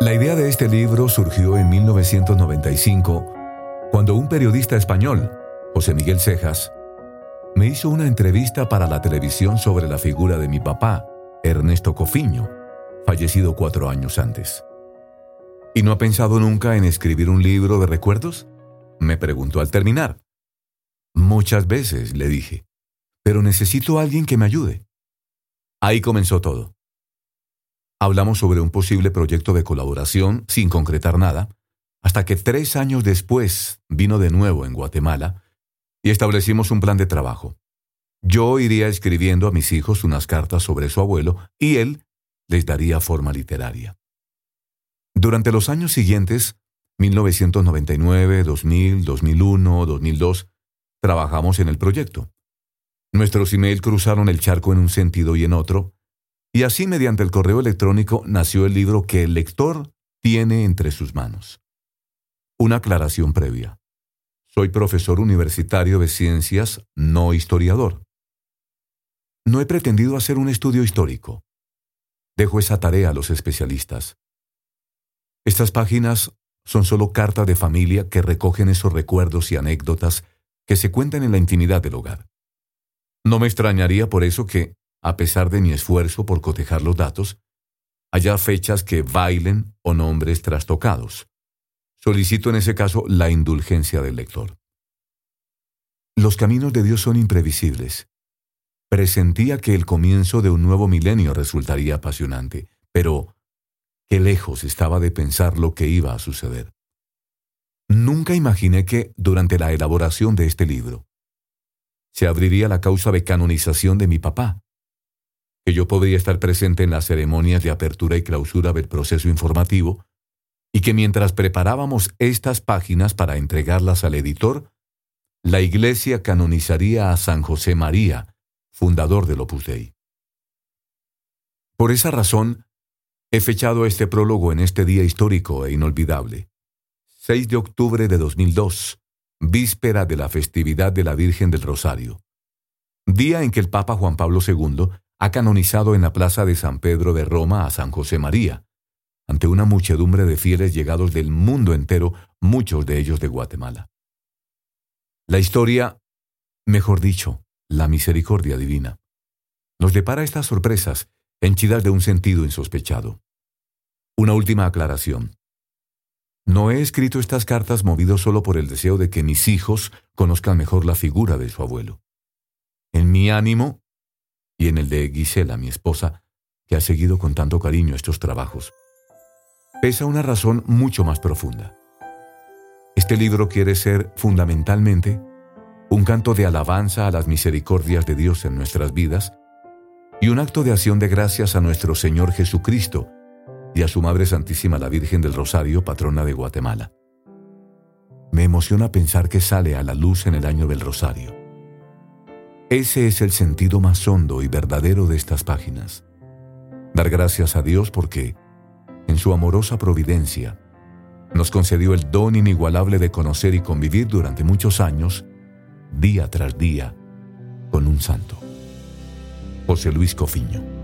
La idea de este libro surgió en 1995, cuando un periodista español, José Miguel Cejas, me hizo una entrevista para la televisión sobre la figura de mi papá, Ernesto Cofiño, fallecido cuatro años antes. ¿Y no ha pensado nunca en escribir un libro de recuerdos? Me preguntó al terminar. Muchas veces, le dije, pero necesito a alguien que me ayude. Ahí comenzó todo. Hablamos sobre un posible proyecto de colaboración sin concretar nada, hasta que tres años después vino de nuevo en Guatemala y establecimos un plan de trabajo. Yo iría escribiendo a mis hijos unas cartas sobre su abuelo y él les daría forma literaria. Durante los años siguientes, 1999, 2000, 2001, 2002, trabajamos en el proyecto. Nuestros emails cruzaron el charco en un sentido y en otro, y así mediante el correo electrónico nació el libro que el lector tiene entre sus manos. Una aclaración previa. Soy profesor universitario de ciencias, no historiador. No he pretendido hacer un estudio histórico. Dejo esa tarea a los especialistas. Estas páginas son solo cartas de familia que recogen esos recuerdos y anécdotas que se cuentan en la intimidad del hogar. No me extrañaría por eso que, a pesar de mi esfuerzo por cotejar los datos, haya fechas que bailen o nombres trastocados. Solicito en ese caso la indulgencia del lector. Los caminos de Dios son imprevisibles. Presentía que el comienzo de un nuevo milenio resultaría apasionante, pero qué lejos estaba de pensar lo que iba a suceder. Nunca imaginé que, durante la elaboración de este libro, se abriría la causa de canonización de mi papá, que yo podría estar presente en las ceremonias de apertura y clausura del proceso informativo, y que mientras preparábamos estas páginas para entregarlas al editor, la Iglesia canonizaría a San José María, fundador del Opus Dei. Por esa razón, he fechado este prólogo en este día histórico e inolvidable, 6 de octubre de 2002, víspera de la festividad de la Virgen del Rosario, día en que el Papa Juan Pablo II ha canonizado en la plaza de San Pedro de Roma a San José María, ante una muchedumbre de fieles llegados del mundo entero, muchos de ellos de Guatemala. La historia, mejor dicho, la misericordia divina, nos depara estas sorpresas henchidas de un sentido insospechado. Una última aclaración. No he escrito estas cartas movido solo por el deseo de que mis hijos conozcan mejor la figura de su abuelo. En mi ánimo y en el de Gisela, mi esposa, que ha seguido con tanto cariño estos trabajos. Pesa una razón mucho más profunda. Este libro quiere ser fundamentalmente un canto de alabanza a las misericordias de Dios en nuestras vidas y un acto de acción de gracias a nuestro Señor Jesucristo y a su Madre Santísima la Virgen del Rosario, patrona de Guatemala. Me emociona pensar que sale a la luz en el año del Rosario. Ese es el sentido más hondo y verdadero de estas páginas. Dar gracias a Dios porque, en su amorosa providencia, nos concedió el don inigualable de conocer y convivir durante muchos años, día tras día, con un santo. José Luis Cofiño.